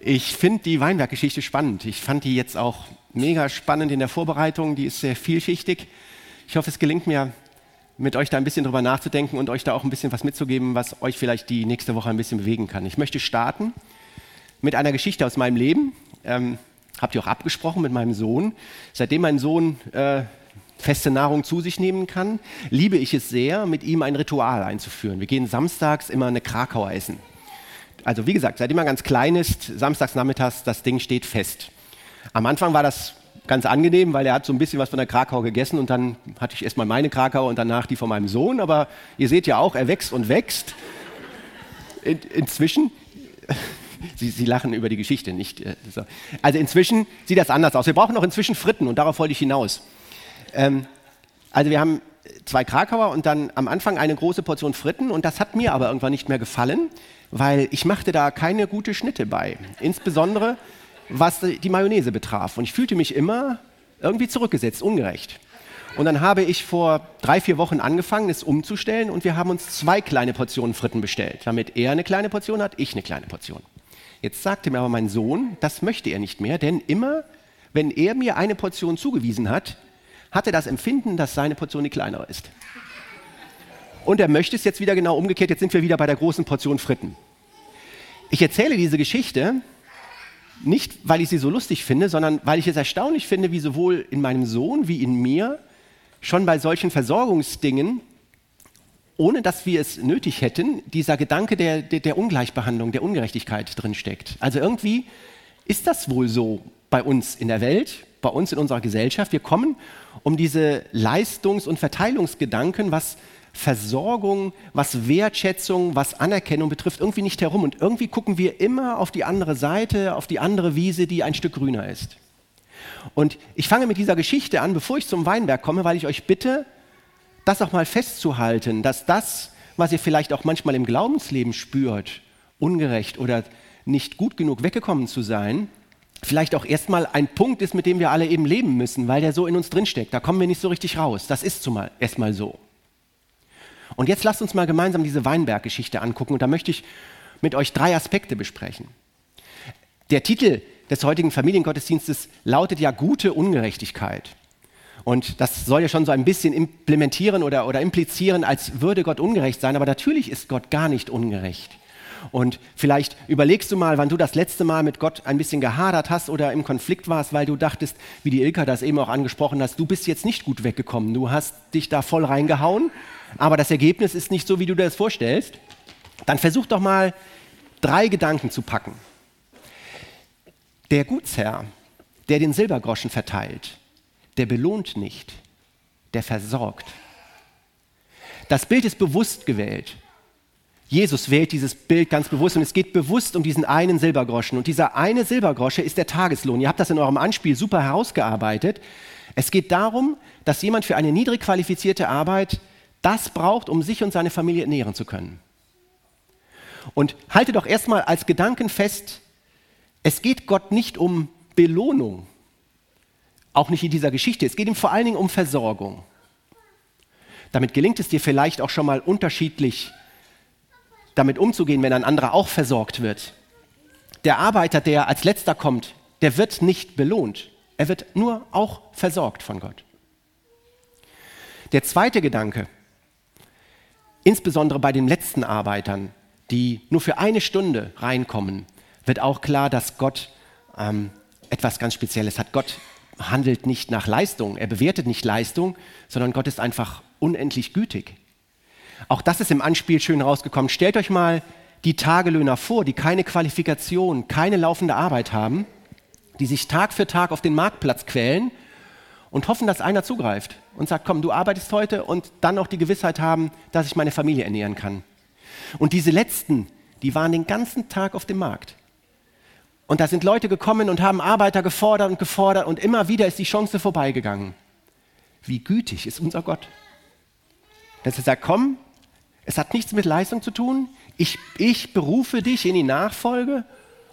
Ich finde die Weinberggeschichte spannend. Ich fand die jetzt auch mega spannend in der Vorbereitung. Die ist sehr vielschichtig. Ich hoffe, es gelingt mir, mit euch da ein bisschen drüber nachzudenken und euch da auch ein bisschen was mitzugeben, was euch vielleicht die nächste Woche ein bisschen bewegen kann. Ich möchte starten mit einer Geschichte aus meinem Leben. Ähm, habt ihr auch abgesprochen mit meinem Sohn. Seitdem mein Sohn äh, feste Nahrung zu sich nehmen kann, liebe ich es sehr, mit ihm ein Ritual einzuführen. Wir gehen samstags immer eine Krakauer essen. Also wie gesagt, seitdem er ganz klein ist, samstags nachmittags, das Ding steht fest. Am Anfang war das ganz angenehm, weil er hat so ein bisschen was von der Krakau gegessen und dann hatte ich erstmal meine Krakau und danach die von meinem Sohn. Aber ihr seht ja auch, er wächst und wächst. In, inzwischen, Sie, Sie, lachen über die Geschichte, nicht? Äh, so. Also inzwischen sieht das anders aus. Wir brauchen auch inzwischen Fritten und darauf wollte ich hinaus. Ähm, also wir haben zwei Krakauer und dann am Anfang eine große Portion Fritten und das hat mir aber irgendwann nicht mehr gefallen, weil ich machte da keine gute Schnitte bei. Insbesondere was die Mayonnaise betraf. Und ich fühlte mich immer irgendwie zurückgesetzt, ungerecht. Und dann habe ich vor drei, vier Wochen angefangen, es umzustellen und wir haben uns zwei kleine Portionen Fritten bestellt, damit er eine kleine Portion hat, ich eine kleine Portion. Jetzt sagte mir aber mein Sohn, das möchte er nicht mehr, denn immer, wenn er mir eine Portion zugewiesen hat, hat er das Empfinden, dass seine Portion die kleinere ist. Und er möchte es jetzt wieder genau umgekehrt, jetzt sind wir wieder bei der großen Portion Fritten. Ich erzähle diese Geschichte, nicht, weil ich sie so lustig finde, sondern weil ich es erstaunlich finde, wie sowohl in meinem Sohn wie in mir schon bei solchen Versorgungsdingen, ohne dass wir es nötig hätten, dieser Gedanke der, der, der Ungleichbehandlung, der Ungerechtigkeit drinsteckt. Also irgendwie ist das wohl so bei uns in der Welt, bei uns in unserer Gesellschaft. Wir kommen um diese Leistungs- und Verteilungsgedanken, was Versorgung, was Wertschätzung, was Anerkennung betrifft, irgendwie nicht herum. Und irgendwie gucken wir immer auf die andere Seite, auf die andere Wiese, die ein Stück grüner ist. Und ich fange mit dieser Geschichte an, bevor ich zum Weinberg komme, weil ich euch bitte, das auch mal festzuhalten, dass das, was ihr vielleicht auch manchmal im Glaubensleben spürt, ungerecht oder nicht gut genug weggekommen zu sein, vielleicht auch erstmal ein Punkt ist, mit dem wir alle eben leben müssen, weil der so in uns drinsteckt. Da kommen wir nicht so richtig raus. Das ist zumal erstmal so. Und jetzt lasst uns mal gemeinsam diese Weinberg-Geschichte angucken und da möchte ich mit euch drei Aspekte besprechen. Der Titel des heutigen Familiengottesdienstes lautet ja gute Ungerechtigkeit. Und das soll ja schon so ein bisschen implementieren oder, oder implizieren, als würde Gott ungerecht sein, aber natürlich ist Gott gar nicht ungerecht. Und vielleicht überlegst du mal, wann du das letzte Mal mit Gott ein bisschen gehadert hast oder im Konflikt warst, weil du dachtest, wie die Ilka das eben auch angesprochen hast, du bist jetzt nicht gut weggekommen. Du hast dich da voll reingehauen, aber das Ergebnis ist nicht so, wie du dir das vorstellst. Dann versuch doch mal drei Gedanken zu packen. Der Gutsherr, der den Silbergroschen verteilt, der belohnt nicht, der versorgt. Das Bild ist bewusst gewählt. Jesus wählt dieses Bild ganz bewusst und es geht bewusst um diesen einen Silbergroschen. Und dieser eine Silbergrosche ist der Tageslohn. Ihr habt das in eurem Anspiel super herausgearbeitet. Es geht darum, dass jemand für eine niedrig qualifizierte Arbeit das braucht, um sich und seine Familie ernähren zu können. Und halte doch erstmal als Gedanken fest, es geht Gott nicht um Belohnung, auch nicht in dieser Geschichte. Es geht ihm vor allen Dingen um Versorgung. Damit gelingt es dir vielleicht auch schon mal unterschiedlich damit umzugehen, wenn ein anderer auch versorgt wird. Der Arbeiter, der als letzter kommt, der wird nicht belohnt. Er wird nur auch versorgt von Gott. Der zweite Gedanke, insbesondere bei den letzten Arbeitern, die nur für eine Stunde reinkommen, wird auch klar, dass Gott ähm, etwas ganz Spezielles hat. Gott handelt nicht nach Leistung, er bewertet nicht Leistung, sondern Gott ist einfach unendlich gütig. Auch das ist im Anspiel schön rausgekommen. Stellt euch mal die Tagelöhner vor, die keine Qualifikation, keine laufende Arbeit haben, die sich Tag für Tag auf den Marktplatz quälen und hoffen, dass einer zugreift und sagt, komm, du arbeitest heute und dann auch die Gewissheit haben, dass ich meine Familie ernähren kann. Und diese letzten, die waren den ganzen Tag auf dem Markt. Und da sind Leute gekommen und haben Arbeiter gefordert und gefordert und immer wieder ist die Chance vorbeigegangen. Wie gütig ist unser Gott. Dass er sagt, komm, es hat nichts mit Leistung zu tun. Ich, ich berufe dich in die Nachfolge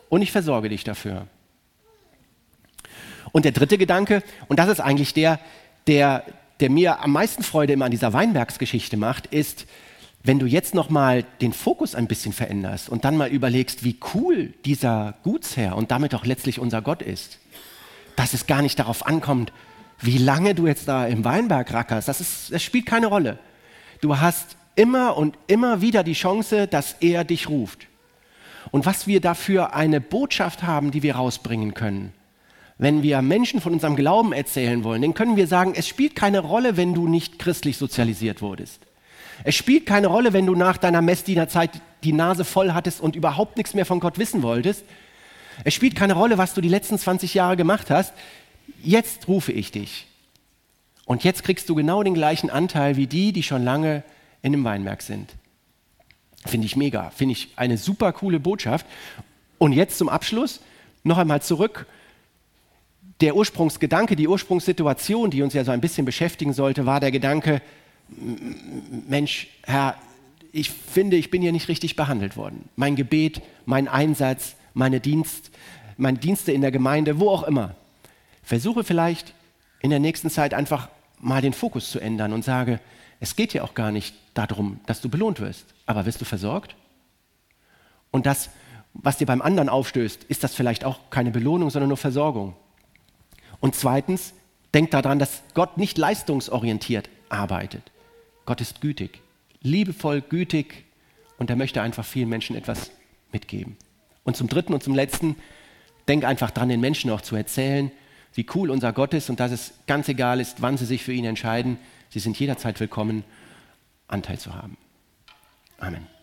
und ich versorge dich dafür. Und der dritte Gedanke, und das ist eigentlich der, der, der mir am meisten Freude immer an dieser Weinbergsgeschichte macht, ist, wenn du jetzt noch mal den Fokus ein bisschen veränderst und dann mal überlegst, wie cool dieser Gutsherr und damit auch letztlich unser Gott ist, dass es gar nicht darauf ankommt, wie lange du jetzt da im Weinberg rackerst, das, ist, das spielt keine Rolle. Du hast immer und immer wieder die Chance, dass er dich ruft. Und was wir dafür eine Botschaft haben, die wir rausbringen können. Wenn wir Menschen von unserem Glauben erzählen wollen, dann können wir sagen, es spielt keine Rolle, wenn du nicht christlich sozialisiert wurdest. Es spielt keine Rolle, wenn du nach deiner Messdienerzeit die Nase voll hattest und überhaupt nichts mehr von Gott wissen wolltest. Es spielt keine Rolle, was du die letzten 20 Jahre gemacht hast. Jetzt rufe ich dich. Und jetzt kriegst du genau den gleichen Anteil wie die, die schon lange in dem Weinberg sind. Finde ich mega, finde ich eine super coole Botschaft. Und jetzt zum Abschluss noch einmal zurück. Der Ursprungsgedanke, die Ursprungssituation, die uns ja so ein bisschen beschäftigen sollte, war der Gedanke, Mensch, Herr, ich finde, ich bin hier nicht richtig behandelt worden. Mein Gebet, mein Einsatz, meine Dienst, meine Dienste in der Gemeinde, wo auch immer. Versuche vielleicht in der nächsten Zeit einfach mal den Fokus zu ändern und sage, es geht ja auch gar nicht darum, dass du belohnt wirst, aber wirst du versorgt? Und das, was dir beim anderen aufstößt, ist das vielleicht auch keine Belohnung, sondern nur Versorgung. Und zweitens, denk daran, dass Gott nicht leistungsorientiert arbeitet. Gott ist gütig, liebevoll, gütig und er möchte einfach vielen Menschen etwas mitgeben. Und zum Dritten und zum Letzten, denk einfach dran, den Menschen auch zu erzählen, wie cool unser Gott ist und dass es ganz egal ist, wann sie sich für ihn entscheiden. Sie sind jederzeit willkommen, Anteil zu haben. Amen.